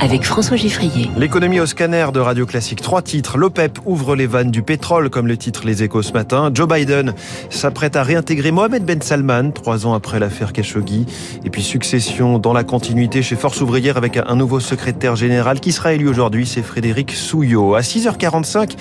avec François Giffrier. L'économie au scanner de Radio Classique. Trois titres. L'OPEP ouvre les vannes du pétrole, comme le titre Les Échos ce matin. Joe Biden s'apprête à réintégrer Mohamed Ben Salman, trois ans après l'affaire Khashoggi. Et puis succession dans la continuité chez Force ouvrière avec un nouveau secrétaire général qui sera élu aujourd'hui, c'est Frédéric Souillot. À 6h45,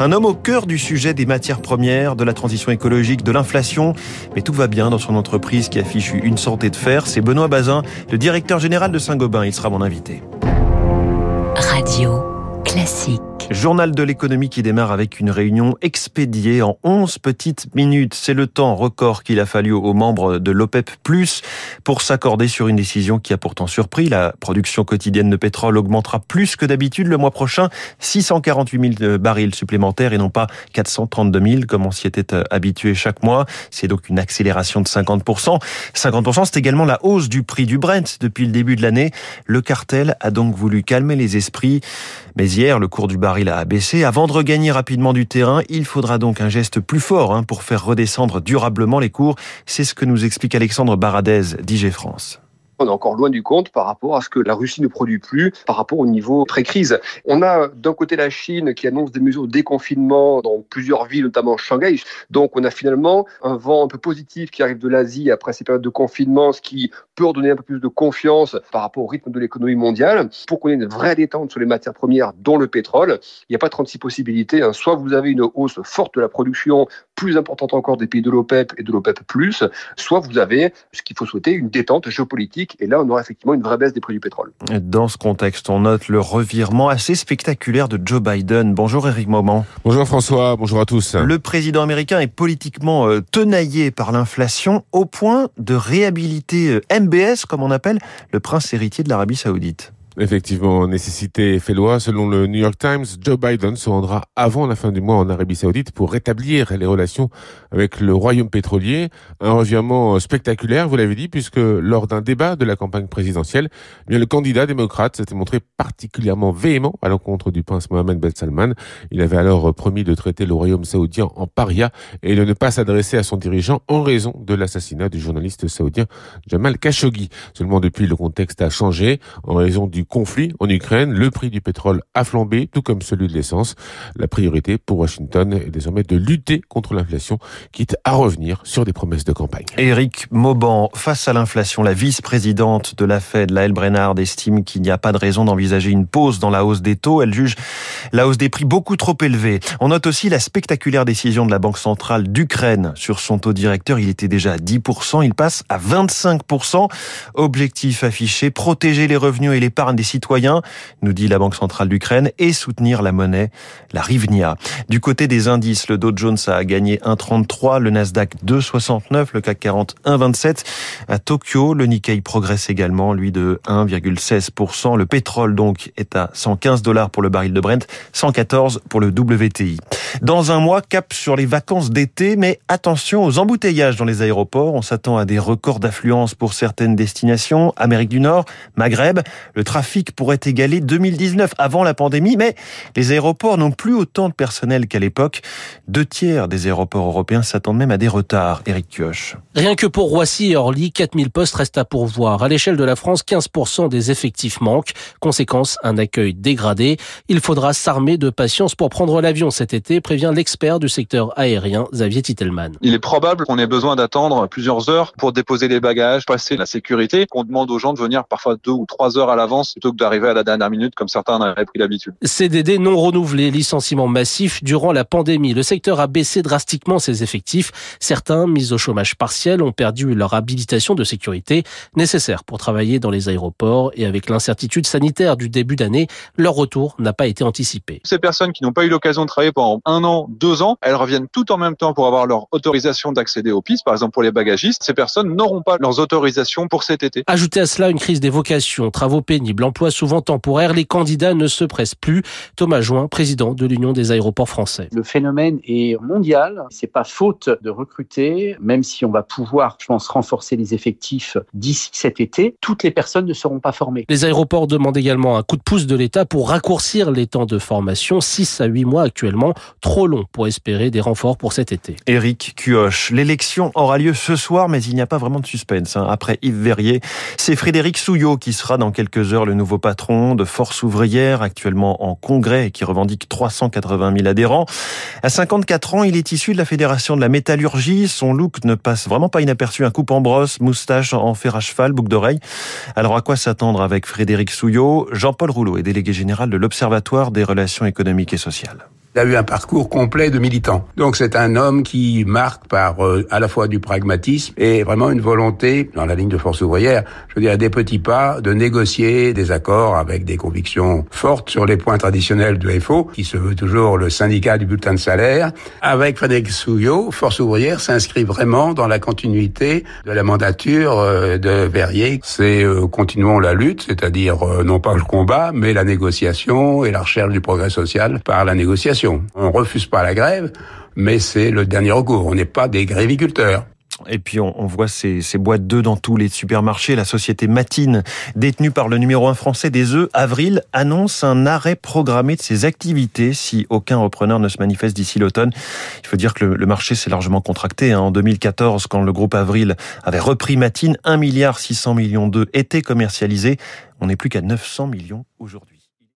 un homme au cœur du sujet des matières premières, de la transition écologique, de l'inflation. Mais tout va bien dans son entreprise qui affiche une santé de fer. C'est Benoît Bazin le directeur général de Saint-Gobain. Il sera mon invité. Classique. Journal de l'économie qui démarre avec une réunion expédiée en 11 petites minutes. C'est le temps record qu'il a fallu aux membres de l'OPEP+, pour s'accorder sur une décision qui a pourtant surpris. La production quotidienne de pétrole augmentera plus que d'habitude le mois prochain, 648 000 barils supplémentaires et non pas 432 000 comme on s'y était euh, habitué chaque mois. C'est donc une accélération de 50%. 50%, c'est également la hausse du prix du Brent depuis le début de l'année. Le cartel a donc voulu calmer les esprits. Mais hier, le cours du baril a baissé. Avant de regagner rapidement du terrain, il faudra donc un geste plus fort hein, pour faire redescendre durablement les cours. C'est ce que nous explique Alexandre Baradez d'IG France. On est encore loin du compte par rapport à ce que la Russie ne produit plus par rapport au niveau pré-crise. On a d'un côté la Chine qui annonce des mesures de déconfinement dans plusieurs villes, notamment Shanghai. Donc on a finalement un vent un peu positif qui arrive de l'Asie après ces périodes de confinement, ce qui peut redonner un peu plus de confiance par rapport au rythme de l'économie mondiale. Pour qu'on ait une vraie détente sur les matières premières, dont le pétrole, il n'y a pas 36 possibilités. Hein. Soit vous avez une hausse forte de la production, plus importante encore des pays de l'OPEP et de l'OPEP+, soit vous avez, ce qu'il faut souhaiter, une détente géopolitique. Et là, on aura effectivement une vraie baisse des prix du pétrole. Dans ce contexte, on note le revirement assez spectaculaire de Joe Biden. Bonjour Eric Moment. Bonjour François, bonjour à tous. Le président américain est politiquement euh, tenaillé par l'inflation au point de réhabiliter euh, MBS, comme on appelle, le prince héritier de l'Arabie saoudite. Effectivement, nécessité fait loi. Selon le New York Times, Joe Biden se rendra avant la fin du mois en Arabie Saoudite pour rétablir les relations avec le royaume pétrolier. Un revirement spectaculaire, vous l'avez dit, puisque lors d'un débat de la campagne présidentielle, eh bien le candidat démocrate s'était montré particulièrement véhément à l'encontre du prince Mohamed Ben Salman. Il avait alors promis de traiter le royaume saoudien en paria et de ne pas s'adresser à son dirigeant en raison de l'assassinat du journaliste saoudien Jamal Khashoggi. Seulement depuis, le contexte a changé en raison du conflit en Ukraine, le prix du pétrole a flambé, tout comme celui de l'essence. La priorité pour Washington est désormais de lutter contre l'inflation, quitte à revenir sur des promesses de campagne. Éric Mauban, face à l'inflation, la vice-présidente de la Fed, Laëlle Brennard, estime qu'il n'y a pas de raison d'envisager une pause dans la hausse des taux. Elle juge la hausse des prix beaucoup trop élevée. On note aussi la spectaculaire décision de la Banque centrale d'Ukraine sur son taux directeur. Il était déjà à 10%, il passe à 25%. Objectif affiché, protéger les revenus et l'épargne des citoyens, nous dit la Banque centrale d'Ukraine, et soutenir la monnaie, la Rivnia. Du côté des indices, le Dow Jones a gagné 1,33, le Nasdaq 2,69, le CAC 40 1,27. À Tokyo, le Nikkei progresse également, lui de 1,16%. Le pétrole donc est à 115 dollars pour le baril de Brent, 114 pour le WTI. Dans un mois, cap sur les vacances d'été, mais attention aux embouteillages dans les aéroports. On s'attend à des records d'affluence pour certaines destinations. Amérique du Nord, Maghreb, le trafic pourrait égaler 2019 avant la pandémie, mais les aéroports n'ont plus autant de personnel qu'à l'époque. Deux tiers des aéroports européens s'attendent même à des retards. Eric Kioch. Rien que pour Roissy et Orly, 4000 postes restent à pourvoir. À l'échelle de la France, 15% des effectifs manquent. Conséquence, un accueil dégradé. Il faudra s'armer de patience pour prendre l'avion cet été prévient l'expert du secteur aérien, Xavier Titelman. Il est probable qu'on ait besoin d'attendre plusieurs heures pour déposer les bagages, passer la sécurité, qu'on demande aux gens de venir parfois deux ou trois heures à l'avance plutôt que d'arriver à la dernière minute comme certains en avaient pris l'habitude. CDD non renouvelés, licenciement massif durant la pandémie. Le secteur a baissé drastiquement ses effectifs. Certains, mis au chômage partiel, ont perdu leur habilitation de sécurité nécessaire pour travailler dans les aéroports et avec l'incertitude sanitaire du début d'année, leur retour n'a pas été anticipé. Ces personnes qui n'ont pas eu l'occasion de travailler pendant un an, deux ans, elles reviennent tout en même temps pour avoir leur autorisation d'accéder aux pistes. Par exemple, pour les bagagistes, ces personnes n'auront pas leurs autorisations pour cet été. Ajoutez à cela une crise des vocations, travaux pénibles, l'emploi souvent temporaire, les candidats ne se pressent plus. Thomas Join, président de l'Union des aéroports français. Le phénomène est mondial. C'est pas faute de recruter, même si on va pouvoir, je pense, renforcer les effectifs d'ici cet été. Toutes les personnes ne seront pas formées. Les aéroports demandent également un coup de pouce de l'État pour raccourcir les temps de formation, 6 à 8 mois actuellement, trop long pour espérer des renforts pour cet été. Éric Cuoche, l'élection aura lieu ce soir, mais il n'y a pas vraiment de suspense. Hein. Après Yves Verrier, c'est Frédéric Souillot qui sera dans quelques heures le nouveau patron de Force ouvrière, actuellement en congrès et qui revendique 380 000 adhérents. À 54 ans, il est issu de la Fédération de la métallurgie. Son look ne passe vraiment pas inaperçu. Un coupe en brosse, moustache en fer à cheval, boucle d'oreille. Alors à quoi s'attendre avec Frédéric Souillot? Jean-Paul Rouleau est délégué général de l'Observatoire des relations économiques et sociales. Il a eu un parcours complet de militant. Donc c'est un homme qui marque par euh, à la fois du pragmatisme et vraiment une volonté, dans la ligne de force ouvrière, je veux dire des petits pas, de négocier des accords avec des convictions fortes sur les points traditionnels de FO, qui se veut toujours le syndicat du bulletin de salaire. Avec Frédéric Souillot, Force ouvrière s'inscrit vraiment dans la continuité de la mandature euh, de Verrier. C'est euh, continuons la lutte, c'est-à-dire non pas le combat, mais la négociation et la recherche du progrès social par la négociation. On refuse pas la grève, mais c'est le dernier recours. On n'est pas des gréviculteurs. Et puis on, voit ces, boîtes d'œufs dans tous les supermarchés. La société Matine, détenue par le numéro 1 français des œufs, Avril, annonce un arrêt programmé de ses activités si aucun repreneur ne se manifeste d'ici l'automne. Il faut dire que le, marché s'est largement contracté. Hein. En 2014, quand le groupe Avril avait repris Matine, 1 milliard 600 millions d'œufs étaient commercialisés. On n'est plus qu'à 900 millions aujourd'hui.